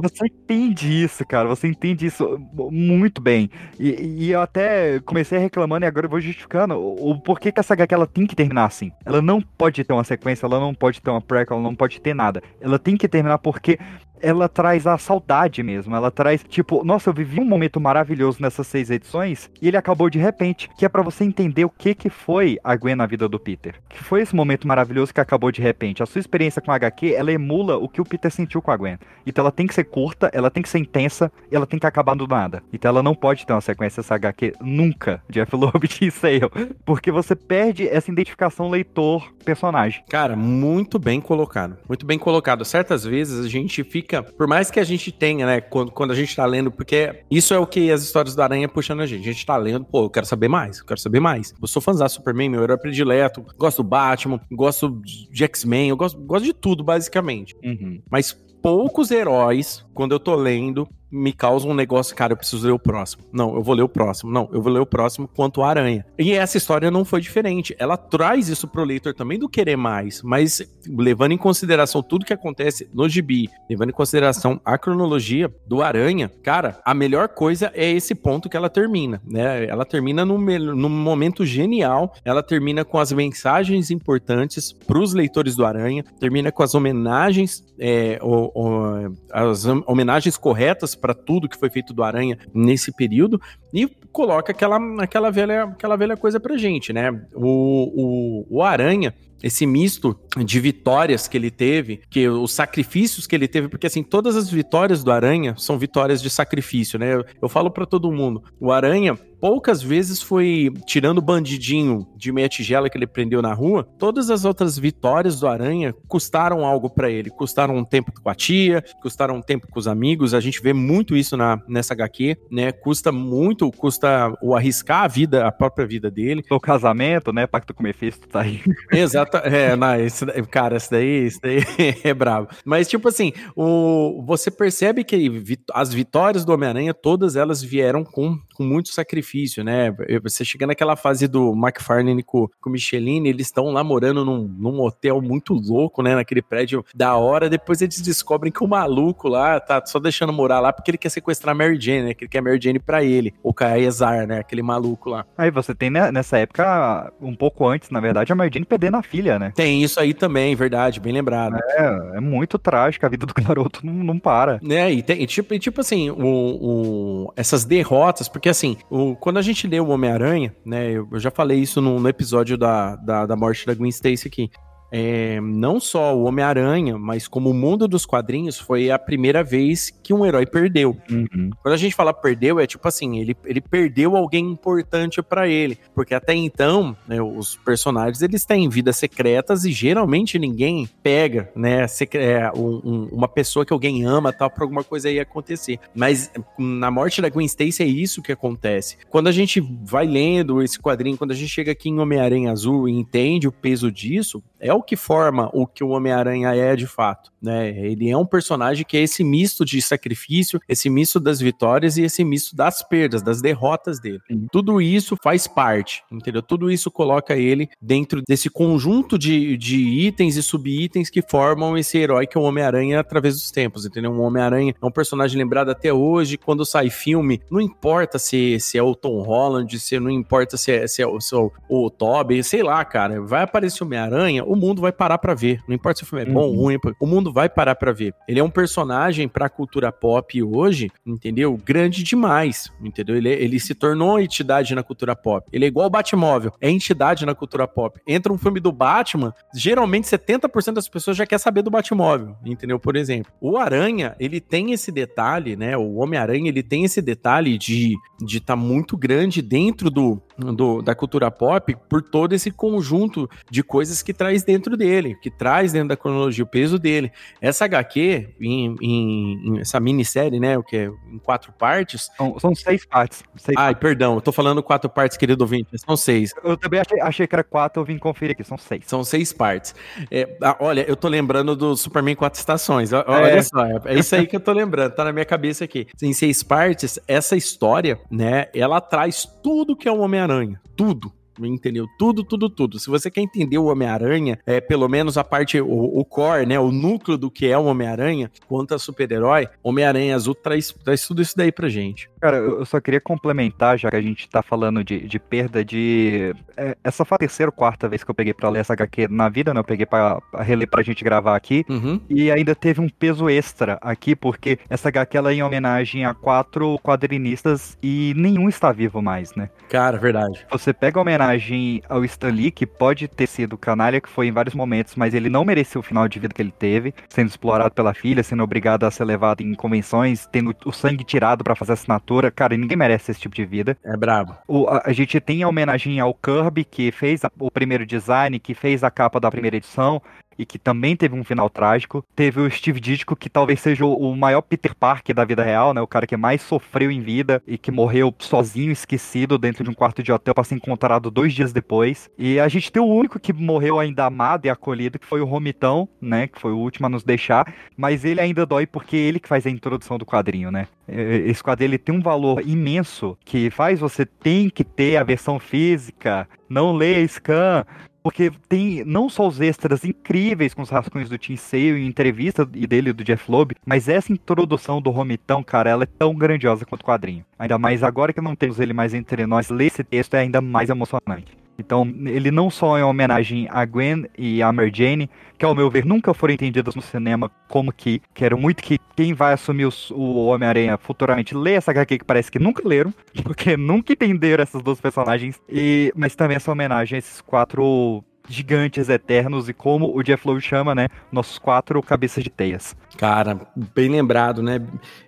você entende isso, cara. Você entende isso muito bem. E, e, eu até comecei reclamando e agora eu vou justificando o, o porquê que essa HQ ela tem que terminar assim. Ela não pode ter uma sequência, ela não pode ter uma prequel, ela não pode ter nada. Ela tem que terminar porque ela traz a saudade mesmo. Ela traz, tipo, nossa, eu vivi um momento maravilhoso nessas seis edições e ele acabou de repente, que é para você entender o que que foi a Gwen na vida do Peter. Que foi esse momento maravilhoso que acabou de repente. A sua experiência com a HQ, ela emula o que o Peter sentiu com a Gwen. Então ela tem que ser curta, ela tem que ser intensa e ela tem que acabar do nada. Então ela não pode ter uma sequência essa HQ nunca, Jeff Loeb e Sale, porque você perde essa identificação leitor-personagem. Cara, muito bem colocado. Muito bem colocado. Certas vezes a gente fica, por mais que a gente tenha, né, quando, quando a gente tá lendo, porque isso é o que as histórias do Aranha puxando a gente. A gente tá lendo, pô, eu quero saber mais, eu quero saber mais. Eu sou fãzão Superman, meu herói predileto, gosto do Batman, gosto de X-Men, eu gosto, gosto de tudo, basicamente. Uhum. Mas poucos heróis, quando eu tô lendo, me causa um negócio, cara, eu preciso ler o próximo. Não, eu vou ler o próximo. Não, eu vou ler o próximo quanto aranha. E essa história não foi diferente. Ela traz isso pro leitor também do querer mais, mas levando em consideração tudo que acontece no gibi, levando em consideração a cronologia do aranha, cara, a melhor coisa é esse ponto que ela termina, né? Ela termina num, num momento genial, ela termina com as mensagens importantes pros leitores do aranha, termina com as homenagens, é, o, o, as homenagens corretas para tudo que foi feito do Aranha nesse período e coloca aquela, aquela, velha, aquela velha coisa pra gente, né? O, o, o Aranha, esse misto de vitórias que ele teve, que os sacrifícios que ele teve, porque assim, todas as vitórias do Aranha são vitórias de sacrifício, né? Eu, eu falo para todo mundo, o Aranha poucas vezes foi tirando o bandidinho de meia tigela que ele prendeu na rua, todas as outras vitórias do Aranha custaram algo para ele, custaram um tempo com a tia, custaram um tempo com os amigos, a gente vê muito isso na, nessa HQ, né? Custa muito, custa o arriscar a vida, a própria vida dele. O casamento, né? Pacto com o Mephisto tá aí. Exato, é, não, esse, cara, esse daí, esse daí é bravo. Mas, tipo assim, o, você percebe que as vitórias do Homem-Aranha, todas elas vieram com, com muito sacrifício, né? Você chega naquela fase do McFarlane com, com o Michelin, eles estão lá morando num, num hotel muito louco, né? Naquele prédio da hora, depois eles descobrem que o maluco lá tá só deixando morar lá porque ele quer sequestrar a Mary Jane, né? Que ele quer a Mary Jane pra ele, o Kaezar, né? Aquele maluco lá. Aí você tem né, nessa época, um pouco antes, na verdade, a Mary Jane perdendo a filha, né? Tem isso aí também, verdade, bem lembrado. É, é muito trágico, a vida do garoto não, não para. É, e, tem, e tipo, e tipo assim, o, o, essas derrotas, porque assim, o, quando a gente lê o Homem-Aranha, né, eu, eu, já falei isso no, no episódio da, da, da morte da Gwen Stacy aqui, é, não só o Homem-Aranha, mas como o mundo dos quadrinhos foi a primeira vez que um herói perdeu. Uhum. Quando a gente fala perdeu, é tipo assim, ele, ele perdeu alguém importante para ele, porque até então, né, os personagens eles têm vidas secretas e geralmente ninguém pega, né, é, um, um, uma pessoa que alguém ama, tal, para alguma coisa aí acontecer. Mas na morte da Gwen Stacy é isso que acontece. Quando a gente vai lendo esse quadrinho, quando a gente chega aqui em Homem-Aranha Azul e entende o peso disso, é o que forma o que o Homem-Aranha é de fato, né? Ele é um personagem que é esse misto de sacrifício, esse misto das vitórias e esse misto das perdas, das derrotas dele. Tudo isso faz parte, entendeu? Tudo isso coloca ele dentro desse conjunto de, de itens e subitens que formam esse herói que é o Homem-Aranha através dos tempos, entendeu? Um Homem-Aranha é um personagem lembrado até hoje, quando sai filme, não importa se, se é o Tom Holland, se não importa se é, se é, se é o, o Tobey, sei lá, cara, vai aparecer o Homem-Aranha, o mundo vai parar para ver. Não importa se o filme é bom ou uhum. ruim, o mundo vai parar para ver. Ele é um personagem pra cultura pop hoje, entendeu? Grande demais, entendeu? Ele, ele se tornou entidade na cultura pop. Ele é igual o Batmóvel, é entidade na cultura pop. Entra um filme do Batman, geralmente 70% das pessoas já quer saber do Batmóvel, entendeu? Por exemplo, o Aranha, ele tem esse detalhe, né? O Homem-Aranha, ele tem esse detalhe de de estar tá muito grande dentro do, do, da cultura pop por todo esse conjunto de coisas que traz dentro dele, que traz dentro da cronologia o peso dele. Essa HQ, em, em, em essa minissérie, né, o que é em quatro partes... São, são seis partes. Seis Ai, partes. perdão, eu tô falando quatro partes, querido ouvinte, são seis. Eu também achei, achei que era quatro, eu vim conferir aqui, são seis. São seis partes. É, olha, eu tô lembrando do Superman Quatro Estações, olha é. só, é, é isso aí que eu tô lembrando, tá na minha cabeça aqui. Em seis partes, essa história, né, ela traz tudo que é o Homem-Aranha, tudo entendeu? Tudo, tudo, tudo. Se você quer entender o Homem-Aranha, é pelo menos a parte, o, o, core, né? O núcleo do que é o Homem-Aranha, quanto a super-herói, Homem-Aranha Azul traz, traz tudo isso daí pra gente. Cara, eu só queria complementar, já que a gente tá falando de, de perda de. É, essa foi a terceira ou quarta vez que eu peguei pra ler essa HQ na vida, né? Eu peguei pra, pra reler pra gente gravar aqui. Uhum. E ainda teve um peso extra aqui, porque essa HQ ela é em homenagem a quatro quadrinistas e nenhum está vivo mais, né? Cara, verdade. Você pega a homenagem ao Stan Lee, que pode ter sido canalha, que foi em vários momentos, mas ele não mereceu o final de vida que ele teve, sendo explorado pela filha, sendo obrigado a ser levado em convenções, tendo o sangue tirado para fazer assinatura Cara, ninguém merece esse tipo de vida. É brabo. O, a, a, gente tem a homenagem ao Kirby, que fez a, o primeiro design, que fez a capa da primeira edição e que também teve um final trágico. Teve o Steve Ditko, que talvez seja o maior Peter Parker da vida real, né? O cara que mais sofreu em vida e que morreu sozinho, esquecido, dentro de um quarto de hotel para ser encontrado dois dias depois. E a gente tem o único que morreu ainda amado e acolhido, que foi o Romitão, né? Que foi o último a nos deixar. Mas ele ainda dói porque é ele que faz a introdução do quadrinho, né? Esse quadrinho ele tem um valor imenso que faz você tem que ter a versão física, não ler scan, porque tem não só os extras incríveis com os rascunhos do Tim Sale em entrevista e dele do Jeff Loeb, mas essa introdução do Romitão, cara, ela é tão grandiosa quanto o quadrinho. Ainda mais agora que não temos ele mais entre nós, ler esse texto é ainda mais emocionante. Então, ele não só é uma homenagem a Gwen e a Mary Jane, que ao meu ver nunca foram entendidas no cinema como que quero muito que quem vai assumir o Homem-Aranha futuramente lê essa HQ que parece que nunca leram, porque nunca entenderam essas duas personagens, e mas também essa homenagem a esses quatro gigantes eternos e como o Jeff Lowe chama, né? Nossos quatro cabeças de teias. Cara, bem lembrado, né?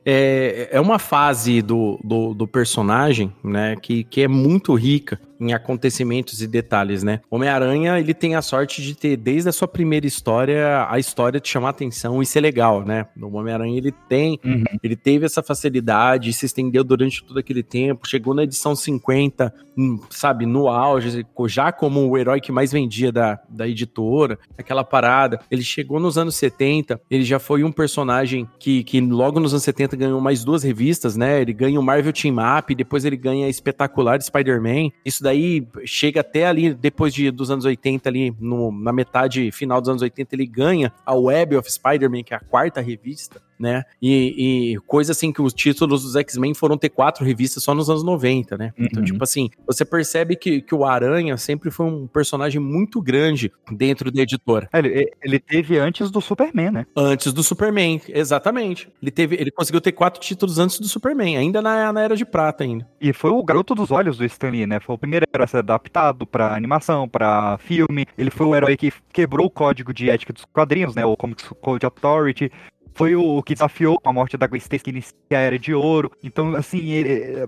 É, é uma fase do, do, do personagem, né? Que, que é muito rica em acontecimentos e detalhes, né? Homem-Aranha, ele tem a sorte de ter, desde a sua primeira história, a história de chamar atenção e ser legal, né? O Homem-Aranha, ele tem, uhum. ele teve essa facilidade, se estendeu durante todo aquele tempo, chegou na edição 50, hum, sabe, no auge, já como o herói que mais vendia da, da editora, aquela parada. Ele chegou nos anos 70, ele já foi um personagem que, que logo nos anos 70 ganhou mais duas revistas, né? Ele ganha o Marvel Team Up, depois ele ganha a espetacular Spider-Man. Isso daí daí chega até ali, depois de, dos anos 80, ali no, na metade final dos anos 80, ele ganha a Web of Spider-Man, que é a quarta revista né? E, e, coisa assim que os títulos dos X-Men foram ter quatro revistas só nos anos 90, né? Então, uhum. Então, tipo assim, você percebe que, que o Aranha sempre foi um personagem muito grande dentro da editora. É, ele, ele teve antes do Superman, né? Antes do Superman, exatamente. Ele teve, ele conseguiu ter quatro títulos antes do Superman, ainda na, na Era de Prata ainda. E foi o garoto dos olhos do Stan Lee, né? Foi o primeiro herói a ser adaptado para animação, para filme. Ele foi o herói que quebrou o código de ética dos quadrinhos, né? O Comics Code Authority foi o que desafiou a morte da Gwen Stacy que inicia a Era de Ouro. Então, assim, ele,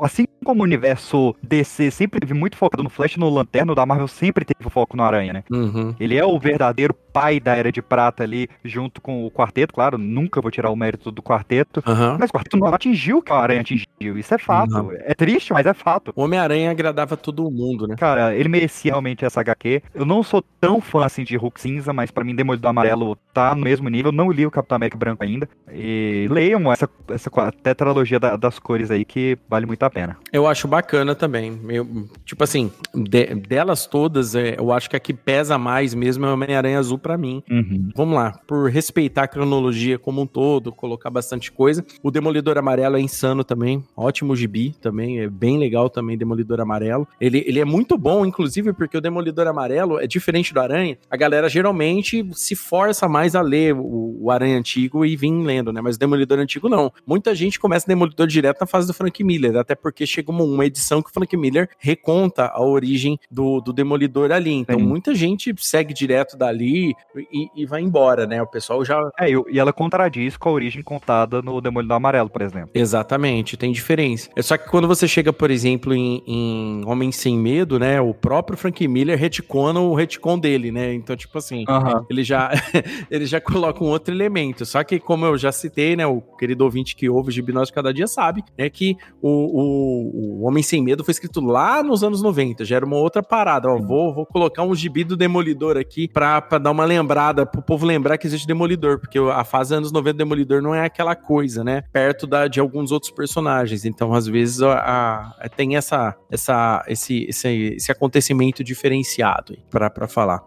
assim como o universo DC sempre teve muito focado no Flash no Lanterno, da Marvel sempre teve foco no Aranha, né? Uhum. Ele é o verdadeiro pai da Era de Prata ali, junto com o Quarteto, claro, nunca vou tirar o mérito do Quarteto, uhum. mas o Quarteto não atingiu o que o Aranha atingiu, isso é fato. Uhum. É triste, mas é fato. O Homem-Aranha agradava todo mundo, né? Cara, ele merecia realmente essa HQ. Eu não sou tão fã assim de Hulk Cinza, mas para mim Demolidor Amarelo tá no mesmo nível. Não li o Capitão América Branco ainda. E leiam essa, essa tetralogia da, das cores aí que vale muito a pena. Eu acho bacana também. Eu, tipo assim, de, delas todas, é, eu acho que a que pesa mais mesmo é o Homem-Aranha Azul para mim. Uhum. Vamos lá, por respeitar a cronologia como um todo, colocar bastante coisa. O Demolidor Amarelo é insano também, ótimo gibi também, é bem legal também Demolidor Amarelo. Ele, ele é muito bom, inclusive, porque o Demolidor Amarelo é diferente do Aranha. A galera geralmente se força mais a ler o, o Aranha antigo e vir lendo, né? Mas o Demolidor antigo não. Muita gente começa Demolidor direto na fase do Frank Miller, até porque chega uma, uma edição que o Frank Miller reconta a origem do, do Demolidor ali. Então Sim. muita gente segue direto dali e, e, vai embora, né? O pessoal já. É, e ela contradiz com a origem contada no Demolidor Amarelo, por exemplo. Exatamente, tem diferença. É só que quando você chega, por exemplo, em, em Homem Sem Medo, né? O próprio Frank Miller retcona o retcon dele, né? Então, tipo assim, uhum. ele já ele já coloca um outro elemento. Só que, como eu já citei, né? O querido ouvinte que ouve o Gibnose cada dia sabe, é que o, o, o, Homem Sem Medo foi escrito lá nos anos 90. Já era uma outra parada. Ó, vou, vou colocar um gibi do Demolidor aqui pra, pra dar uma lembrada, pro povo lembrar que existe Demolidor, porque a fase anos 90 do Demolidor não é aquela coisa, né? Perto da, de alguns outros personagens. Então, às vezes, a, a tem essa, essa, esse, esse, esse acontecimento diferenciado para falar.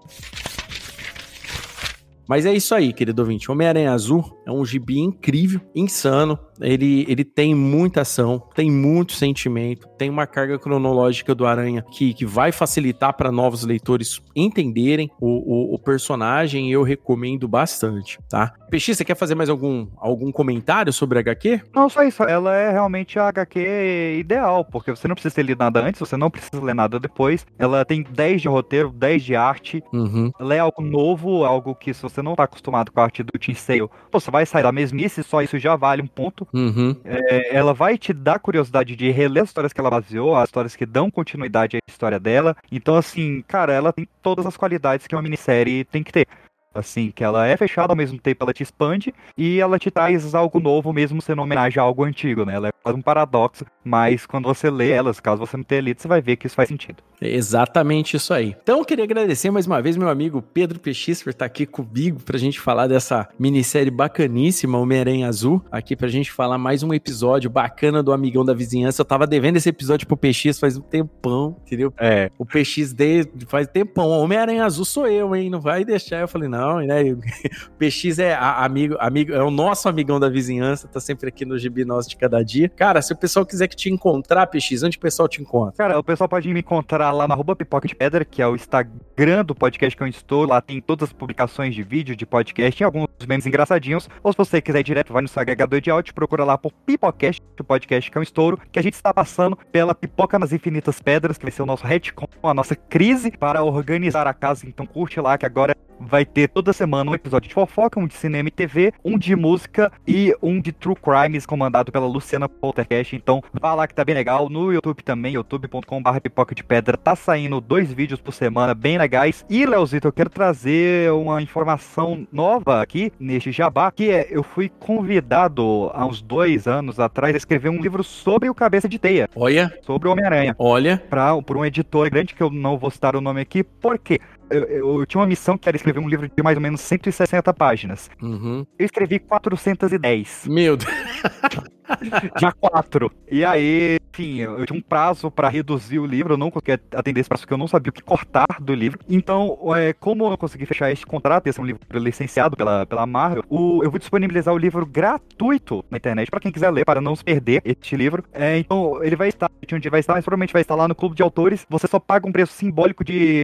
Mas é isso aí, querido ouvinte. Homem-Aranha Azul é um gibi incrível, insano. Ele, ele tem muita ação, tem muito sentimento, tem uma carga cronológica do Aranha que, que vai facilitar para novos leitores entenderem o, o, o personagem e eu recomendo bastante, tá? Peixi, você quer fazer mais algum, algum comentário sobre a HQ? Não, só isso. Ela é realmente a HQ ideal, porque você não precisa ter lido nada antes, você não precisa ler nada depois. Ela tem 10 de roteiro, 10 de arte. Uhum. Ela é algo novo, algo que se você não tá acostumado com a arte do Team Sale, você vai sair da mesmice, só isso já vale um ponto. Uhum. É, ela vai te dar curiosidade de reler as histórias que ela baseou, as histórias que dão continuidade à história dela. Então, assim, cara, ela tem todas as qualidades que uma minissérie tem que ter assim, que ela é fechada ao mesmo tempo ela te expande e ela te traz algo novo mesmo sendo homenagem a algo antigo, né? Ela é um paradoxo, mas quando você lê elas, caso você não tenha lido, você vai ver que isso faz sentido. É exatamente isso aí. Então eu queria agradecer mais uma vez meu amigo Pedro Peixis por estar aqui comigo pra gente falar dessa minissérie bacaníssima, Homem-Aranha Azul, aqui pra gente falar mais um episódio bacana do Amigão da Vizinhança. Eu tava devendo esse episódio pro PX faz um tempão, entendeu? É. O PX de, faz tempão. Homem-Aranha Azul sou eu, hein? Não vai deixar. Eu falei, não, né? O PX é amigo, amigo, é o nosso amigão da vizinhança, tá sempre aqui no Gibi Nosso de Cada Dia. Cara, se o pessoal quiser que te encontrar, PX, onde o pessoal te encontra? Cara, o pessoal pode me encontrar lá na Pipoca de Pedra, que é o Instagram do podcast que eu estou. Lá tem todas as publicações de vídeo, de podcast, tem alguns memes engraçadinhos. Ou se você quiser ir direto, vai no seu agregador de áudio, procura lá por Pipocast, o podcast que é um estouro, que a gente está passando pela Pipoca nas Infinitas Pedras, que vai ser o nosso retcon, a nossa crise para organizar a casa. Então curte lá que agora vai ter toda semana um episódio de fofoca, um de cinema e TV, um de música e um de True Crimes, comandado pela Luciana Poltercast. Então, vá lá que tá bem legal. No YouTube também, youtube.com.br pipoca de pedra, tá saindo dois vídeos por semana, bem legais. E, Leozito, eu quero trazer uma informação nova aqui neste jabá, que é, eu fui convidado há uns dois anos atrás a escrever um livro sobre o Cabeça de Teia. Olha. Sobre o Homem-Aranha. Olha. Pra, por um editor grande, que eu não vou citar o nome aqui, por quê? Eu, eu, eu, tinha uma missão que era escrever um livro de mais ou menos 160 páginas. Uhum. Eu escrevi 410. Meu Deus. Já quatro. E aí, enfim, eu tinha um prazo para reduzir o livro, eu não conseguia atender esse prazo porque eu não sabia o que cortar do livro. Então, é, como eu consegui fechar este contrato, esse é um livro licenciado pela, pela Marvel, o, eu vou disponibilizar o livro gratuito na internet para quem quiser ler, para não se perder este livro. É, então, ele vai estar, onde vai estar, mas provavelmente vai estar lá no Clube de Autores. Você só paga um preço simbólico de,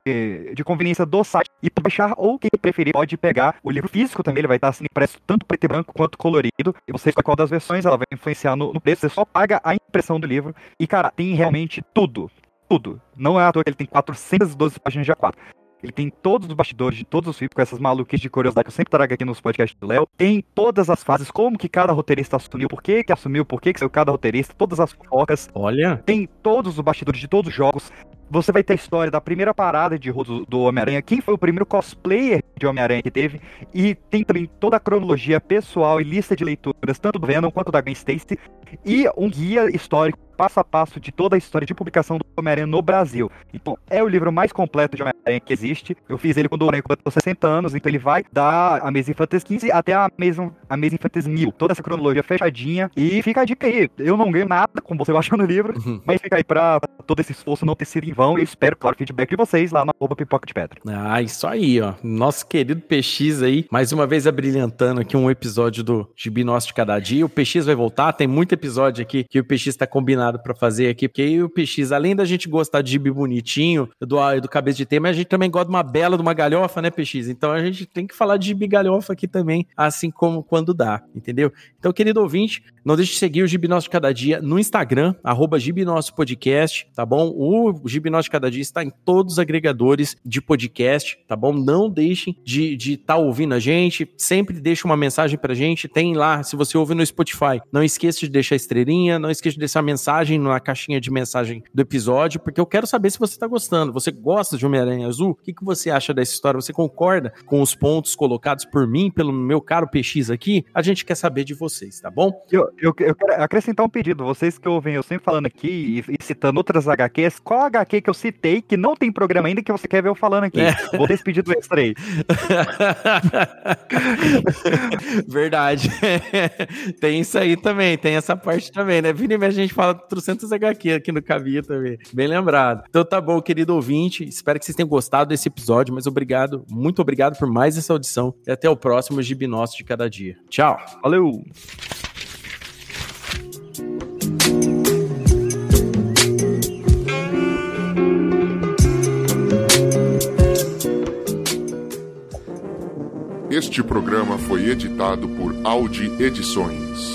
de conveniência do site e pode baixar, ou quem preferir pode pegar o livro físico também, ele vai estar assim impresso tanto preto e branco quanto colorido, e você escolhe qual das versões, ela vai influenciar no, no preço, você só paga a impressão do livro, e cara, tem realmente tudo, tudo. Não é à toa que ele tem 412 páginas de A4. Ele tem todos os bastidores de todos os filmes, com essas maluquices de curiosidade que eu sempre trago aqui nos podcasts do Léo. Tem todas as fases, como que cada roteirista assumiu, por que que assumiu, por que que saiu cada roteirista, todas as focas. Olha. Tem todos os bastidores de todos os jogos. Você vai ter a história da primeira parada de do, do Homem-Aranha, quem foi o primeiro cosplayer de Homem-Aranha que teve, e tem também toda a cronologia pessoal e lista de leituras, tanto do Venom quanto da Gwen Stacy, e um guia histórico passo a passo de toda a história de publicação do Homem-Aranha no Brasil. Então, é o livro mais completo de Homem-Aranha que existe. Eu fiz ele quando o Homem-Aranha completou 60 anos, então ele vai da Amazing Fantasy 15 até a Amazing, Amazing Fantasy 1000. Toda essa cronologia fechadinha. E fica a dica aí. Eu não ganho nada, como você achou no livro, uhum. mas fica aí pra todo esse esforço não ter sido em vão. E eu espero, claro, o feedback de vocês lá na arroba Pipoca de Pedra. Ah, isso aí, ó. Nosso querido PX aí, mais uma vez abrilhantando aqui um episódio do Gibi Nosso de Cada Dia. O PX vai voltar, tem muito episódio aqui que o PX tá combinado para fazer aqui porque aí o PX, além da gente gostar de gibi bonitinho, do, do cabeça de tema, a gente também gosta de uma bela, de uma galhofa, né, PX? Então a gente tem que falar de gibi galhofa aqui também, assim como quando dá, entendeu? Então, querido ouvinte, não deixe de seguir o Gibi Nosso de Cada Dia no Instagram, arroba Nosso Podcast, tá bom? O Gibi Nosso de Cada Dia está em todos os agregadores de podcast, tá bom? Não deixem de estar de tá ouvindo a gente, sempre deixe uma mensagem pra gente, tem lá, se você ouve no Spotify, não esqueça de deixar estrelinha, não esqueça de deixar mensagem na caixinha de mensagem do episódio, porque eu quero saber se você está gostando. Você gosta de Homem-Aranha Azul? O que, que você acha dessa história? Você concorda com os pontos colocados por mim, pelo meu caro PX aqui? A gente quer saber de vocês, tá bom? Eu, eu, eu quero acrescentar um pedido. Vocês que ouvem eu sempre falando aqui e, e, citando outras HQs, qual HQ que eu citei que não tem programa ainda que você quer ver eu falando aqui? É. Vou ter esse pedido extra aí. Verdade. tem isso aí também, tem essa parte também, né? Vini, a gente fala 400 HQ aqui no Cavia também. Bem lembrado. Então tá bom, querido ouvinte. Espero que vocês tenham gostado desse episódio, mas obrigado, muito obrigado por mais essa audição e até o próximo Gibi Nosso de Cada Dia. Tchau. Valeu! Este programa foi editado por Audi Edições.